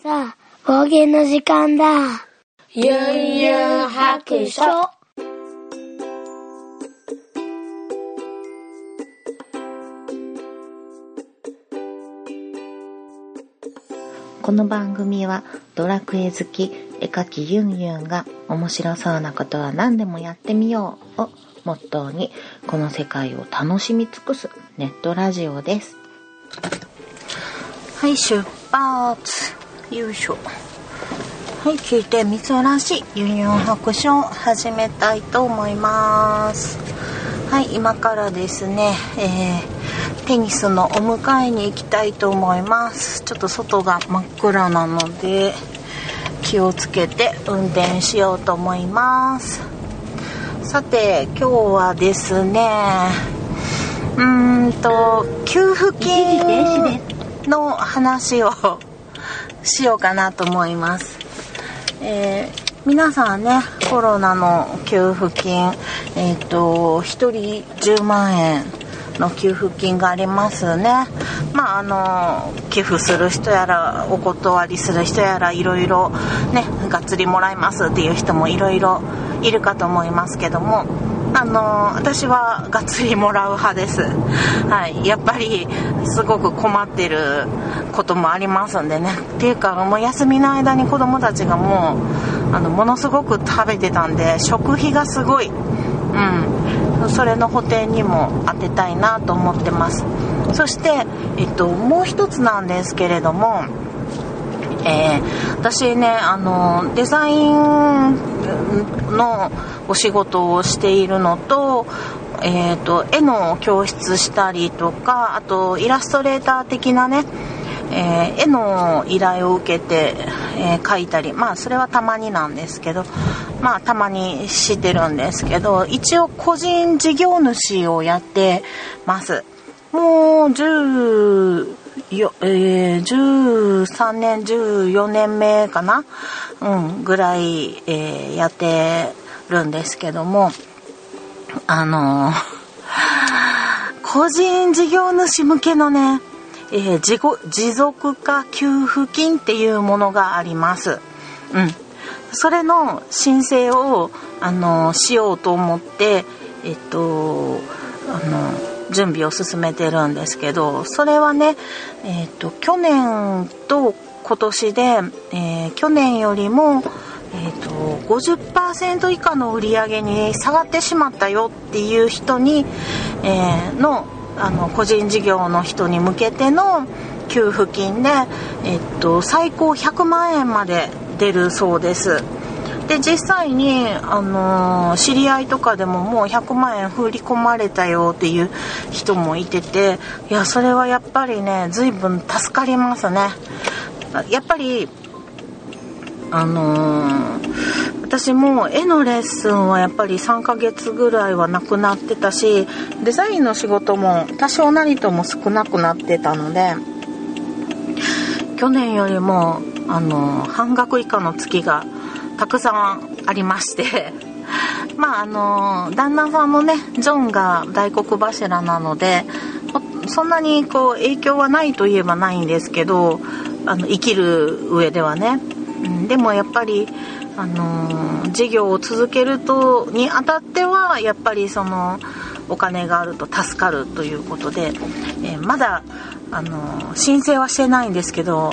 さあ、方言の時間だ。ゆんゆん白書。この番組はドラクエ好き絵描きユンユンが面白そうなことは何でもやってみようをモットーにこの世界を楽しみ尽くすネットラジオです。はい、出発よいしょ。はい、聞いてみそらしいユンユン白書を始めたいと思います。はい、今からですね、えーテニスのお迎えに行きたいと思います。ちょっと外が真っ暗なので気をつけて運転しようと思います。さて、今日はですね、うーんと、給付金の話をしようかなと思います。えー皆さんねコロナの給付金えっ、と1人10万円の給付金がありますねまああの寄付する人やらお断りする人やらいろいろねがっつりもらいますっていう人もいろいろいるかと思いますけどもあの私はがっつりもらう派です。はい。やっぱりすごく困ってることもありますんでね。っていうかもう休みの間に子供たちがもうあのものすごく食べてたんで食費がすごい。うん。それの補填にも当てたいなと思ってます。そして、えっと、もう一つなんですけれどもえー私ねあのデザインのお仕事をしているのと,、えー、と絵の教室したりとかあとイラストレーター的なね、えー絵の依頼を受けて、えー描いたりまあそれはたまになんですけどまあたまにしてるんですけど一応個人事業主をやってます。もう10よ、えー、13年14年目かな？うんぐらい、えーやってるんですけどもあの 個人事業主向けのね、えー自持続化給付金っていうものがあります。うん。それの申請を、あの、しようと思って、えっと、準備を進めてるんですけど、それはね、えっと、去年と今年で、えー去年よりも、えー、と50%以下の売り上げに下がってしまったよっていう人に、えーのあの個人事業の人に向けての給付金で、えっと最高100万円まで出るそうです。で実際に、あのー知り合いとかでももう100万円振り込まれたよっていう人もいてていやそれはやっぱりね随分助かりますね。やっぱりあのー私も絵のレッスンはやっぱり3ヶ月ぐらいはなくなってたしデザインの仕事も多少なりとも少なくなってたので去年よりも、あのー半額以下の月がたくさんありまして。まああの旦那さんのねジョンが大黒柱なのでそんなにこう影響はないといえばないんですけどあの生きる上ではね、うん、でもやっぱりあの事業を続けるとにあたってはやっぱりそのお金があると助かるということで、えーまだあの申請はしてないんですけど、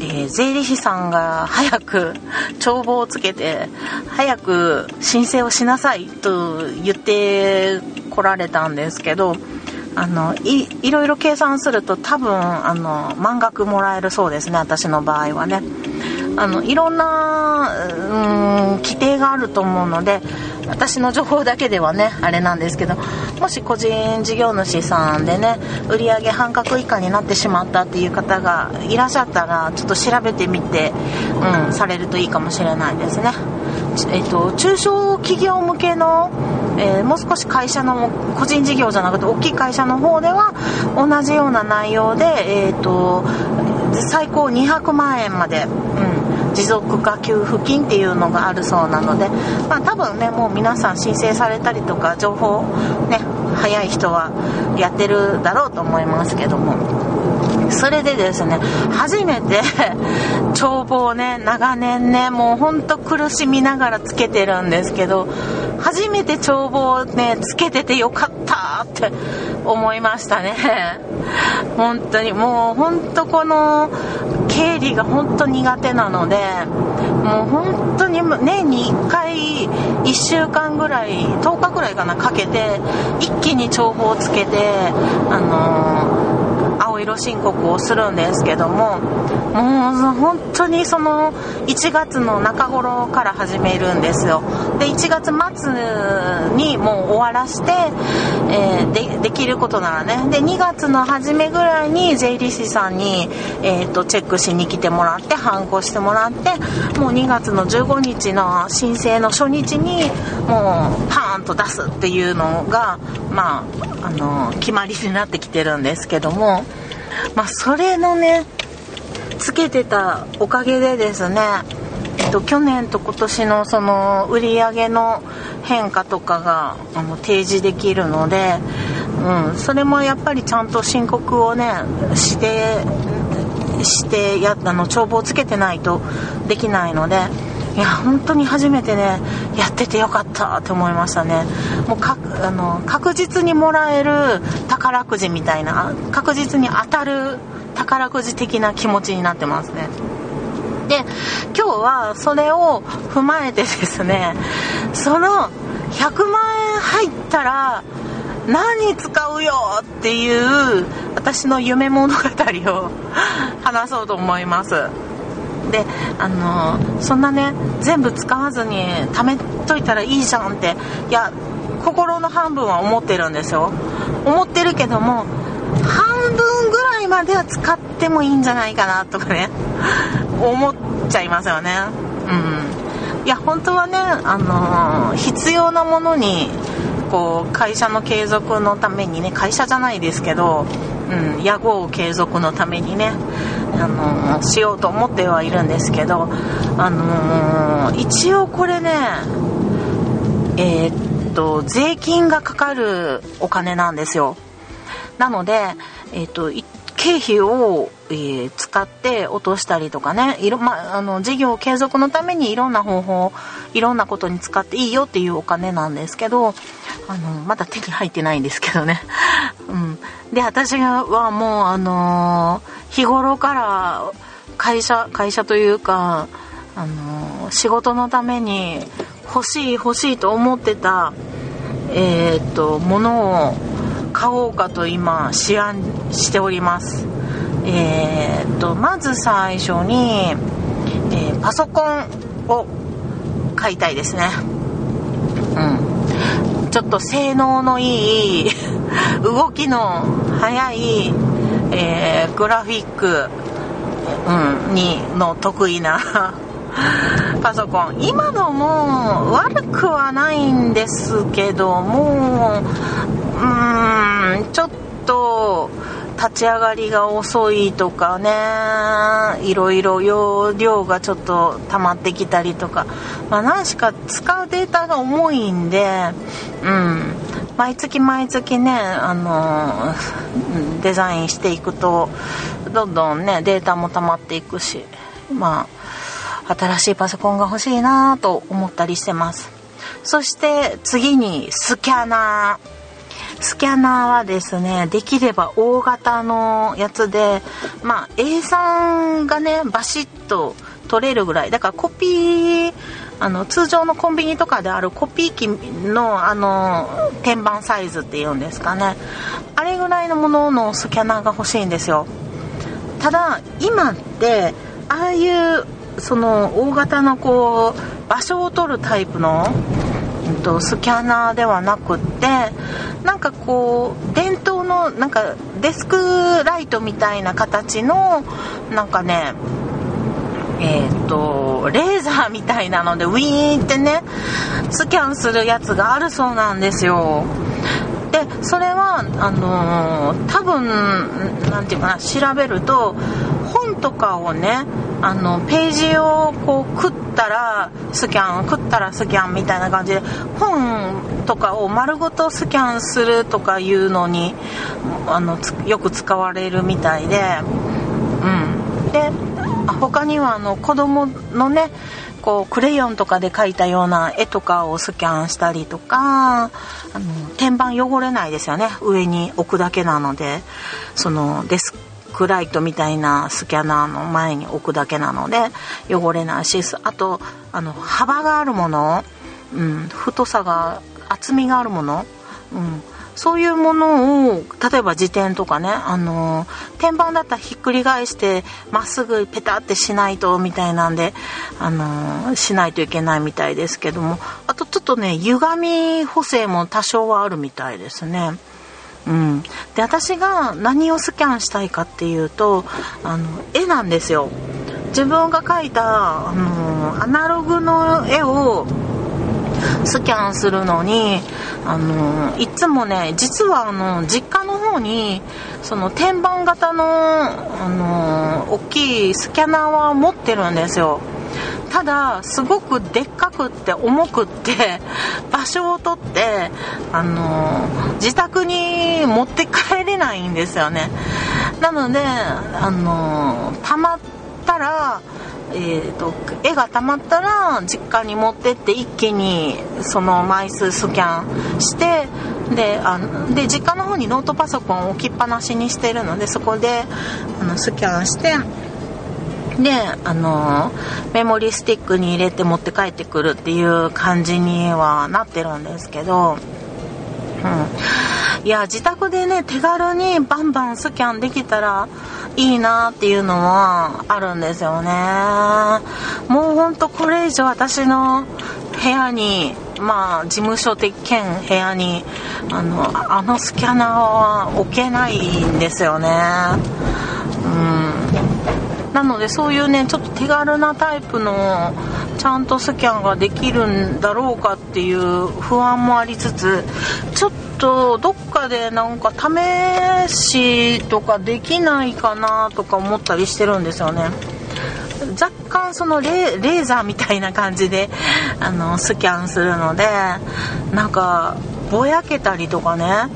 えー税理士さんが早く帳簿をつけて早く申請をしなさいと言ってこられたんですけどあのいいろいろ計算すると多分あの満額もらえるそうですね私の場合はね。あのいろんなうーん規定があると思うので私の情報だけではねあれなんですけどもし個人事業主さんでね売上半額以下になってしまったっていう方がいらっしゃったらちょっと調べてみて、うん、されるといいかもしれないですね。えっと、中小企業向けの、えーもう少し会社の個人事業じゃなくて大きい会社の方では同じような内容で、えっと最高200万円まで、うん、持続化給付金っていうのがあるそうなので、まあ、多分ねもう皆さん申請されたりとか情報ね早い人はやってるだろうと思いますけども。それでですね初めて 帳簿をね長年ねもうほんと苦しみながらつけてるんですけど初めて帳簿をねつけててよかったって 思いましたね。本当にもう本当この経理が本当苦手なのでもう本当に年に1回1週間ぐらい10日ぐらいかなかけて一気に帳簿をつけてあのー青色申告をするんですけどももう本当にその1月の中頃から始めるんですよ。で1月末にもう終わらして、えー、できることならね。で2月の初めぐらいに税理士さんに、えーと、チェックしに来てもらってハンコしてもらってもう2月の15日の申請の初日にもうパーンと出すっていうのがまああの決まりになってきてるんですけども。まあ、それのねつけてたおかげでですね、えっと、去年と今年のその売り上げの変化とかがあの提示できるので、うん、それもやっぱりちゃんと申告をねしてしてやあの帳簿をつけてないとできないのでいや本当に初めてねやっててよかったって思いましたね。もうかあの確実にもらえる宝くじみたいな確実に当たる宝くじ的な気持ちになってますね。で今日はそれを踏まえてですねその100万円入ったら何使うよっていう私の夢物語を話そうと思います。であのそんなね全部使わずに貯めといたらいいじゃんっていや心の半分は思ってるんですよ。思ってるけども半分ぐらいまでは使ってもいいんじゃないかなとかね思っちゃいますよね。うん。いや本当はねあの必要なものにこう会社の継続のためにね会社じゃないですけど、うん、屋号継続のためにねあのしようと思ってはいるんですけど、あの、一応これねえー、っと税金がかかるお金なんですよ。なので、えー、っと経費を、えー、使って落としたりとかねいろ、まあの事業継続のためにいろんな方法いろんなことに使っていいよっていうお金なんですけどあのまだ手に入ってないんですけどね、うん、で私はもうあのー日頃から会社会社というかあの仕事のために欲しい欲しいと思ってたえー、っとものを買おうかと今思案しております。えー、っとまず最初に、えー、パソコンを買いたいですね。うん。ちょっと性能のいい 動きの速いえー、グラフィック、うん、にの得意な パソコン。今のも悪くはないんですけどもうんちょっと立ち上がりが遅いとかねいろいろ容量がちょっと溜まってきたりとか。まあ何しか使うデータが重いんでうん。毎月毎月ねあのデザインしていくとどんどんねデータも溜まっていくしまあ新しいパソコンが欲しいなと思ったりしてます。そして次にスキャナー。スキャナーはですねできれば大型のやつでまあ A3 がねバシッと取れるぐらい。だからコピーあの通常のコンビニとかであるコピー機のあの天板サイズっていうんですかね。あれぐらいのもののスキャナーが欲しいんですよ。ただ今ってああいうその大型のこう場所を取るタイプの、と、スキャナーではなくってなんかこう伝統のなんかデスクライトみたいな形のなんかねえー、とレーザーみたいなのでウィーンってねスキャンするやつがあるそうなんですよ。でそれはあのー、多分何て言うかな調べると本とかをねあのページをこう食ったらスキャン食ったらスキャンみたいな感じで本とかを丸ごとスキャンするとかいうのにあのよく使われるみたいでうん。で他にはあの子供のねこうクレヨンとかで描いたような絵とかをスキャンしたりとかあの天板汚れないですよね。上に置くだけなので。そのデスクライトみたいなスキャナーの前に置くだけなので汚れないしあとあの幅があるもの、うん、太さが厚みがあるもの、うん、そういうものを例えば自転とかねあの天板だったらひっくり返してまっすぐペタってしないとみたいなんであのしないといけないみたいですけどもあとちょっとね歪み補正も多少はあるみたいですね。うん、で私が何をスキャンしたいかっていうとあの絵なんですよ自分が描いたあのアナログの絵をスキャンするのにあのいつもね実はあの実家の方にその天板型のあの大きいスキャナーは持ってるんですよ。ただすごくでっかくって重くって 場所を取ってあの自宅に持って帰れないんですよね。なのであのたまったらえーと、絵がたまったら実家に持ってって一気にその枚数スキャンしてであで実家の方にノートパソコンを置きっぱなしにしてるのでそこであのスキャンしてであのメモリスティックに入れて持って帰ってくるっていう感じにはなってるんですけど、うん、いや自宅でね手軽にバンバンスキャンできたらいいなっていうのはあるんですよね。もうほんとこれ以上私の部屋にまあ事務所的兼部屋にあのあのスキャナーは置けないんですよね。うん。なのでそういうねちょっと手軽なタイプのちゃんとスキャンができるんだろうかっていう不安もありつつちょっとどっかでなんか試しとかできないかなとか思ったりしてるんですよね。若干そのレーザーみたいな感じで あのスキャンするのでなんかぼやけたりとかね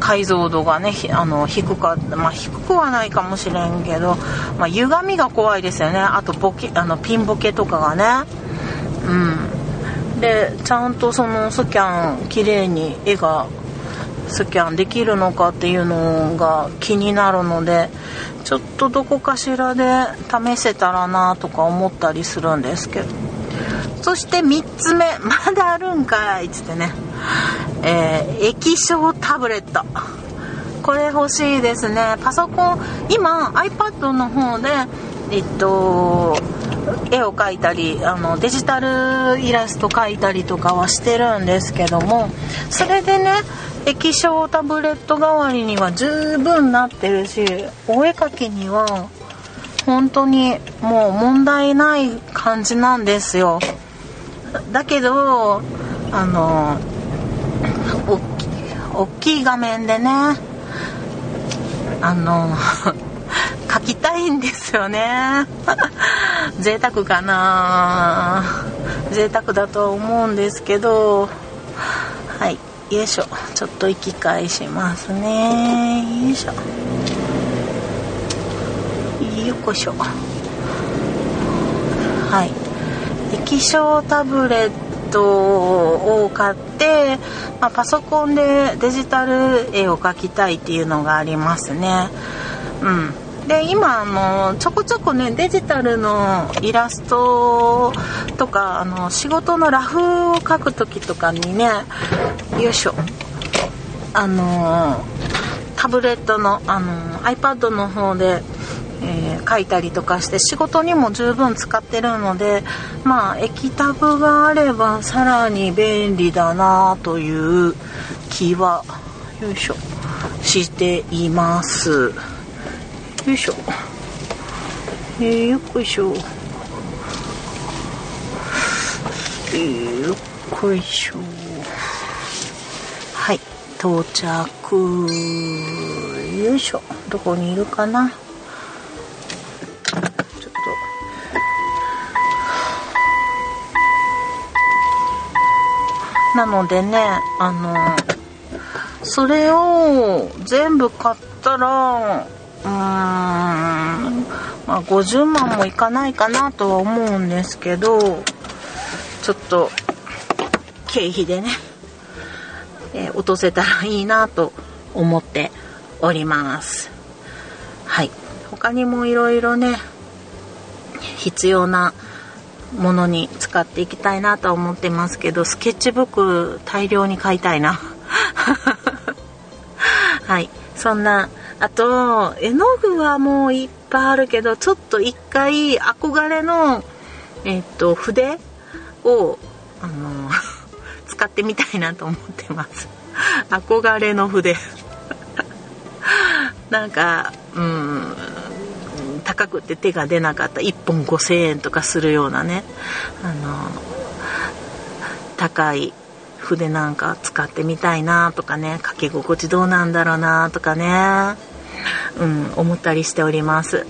解像度がねあの低かまあ、低くはないかもしれんけど、まあ、歪みが怖いですよね。あとボケあのピンボケとかがね。うん。でちゃんとそのスキャン綺麗に絵がスキャンできるのかっていうのが気になるのでちょっとどこかしらで試せたらなとか思ったりするんですけど。そして3つ目 まだあるんかいっつってね。えー、液晶タブレット。これ欲しいですね。パソコン今 iPad の方でえっと絵を描いたりあのデジタルイラスト描いたりとかはしてるんですけどもそれでね液晶タブレット代わりには十分なってるしお絵描きには本当にもう問題ない感じなんですよ。だけどあの大きい画面でねあの 書きたいんですよね。贅沢かな。贅沢だとは思うんですけど。はい。よいしょ。ちょっと行き返しますね。よいしょ。よこしょ。はい。液晶タブレットを買って、まあ、パソコンでデジタル絵を描きたいっていうのがありますね。うん。で今あのちょこちょこねデジタルのイラストとかあの仕事のラフを描く時とかにねよいしょあのタブレットのあの iPad の方で、えー、書いたりとかして仕事にも十分使ってるのでまあ液タブがあればさらに便利だなという気はよいしょしています。よいしょ、よっこいしょ、よっこいしょ。はい到着。よいしょ。どこにいるかな？ちょっと。なのでねあのそれを全部買ったらうーん。まあ50万もいかないかなとは思うんですけどちょっと経費でね、えー、落とせたらいいなと思っております。はい。他にもいろいろね必要なものに使っていきたいなと思ってますけどスケッチブック大量に買いたいな。はい。そんなあと絵の具はもういっぱいあるけどちょっと一回憧れのえっと筆をあの 使ってみたいなと思ってます。憧れの筆。なんかうん高くて手が出なかった。1本5,000円とかするようなね。あの高い筆なんか使ってみたいなとかね。書き心地どうなんだろうなとかね。うん思ったりしております。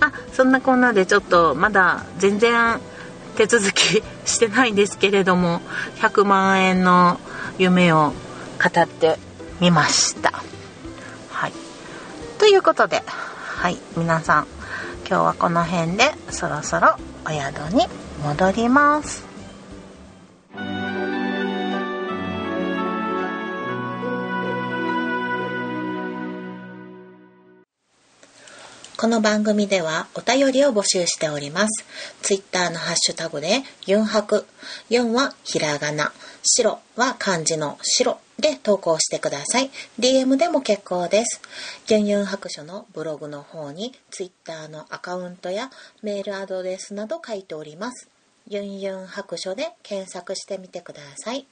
あそんなこんなでちょっとまだ全然手続きしてないんですけれども100万円の夢を語ってみました。はい。ということではい皆さん今日はこの辺でそろそろお宿に戻ります。この番組ではお便りを募集しております。ツイッターのハッシュタグでユンハク、ユンはひらがな、白は漢字の白で投稿してください。DM でも結構です。ユンユン白書のブログの方にツイッターのアカウントやメールアドレスなど書いております。ユンユン白書で検索してみてください。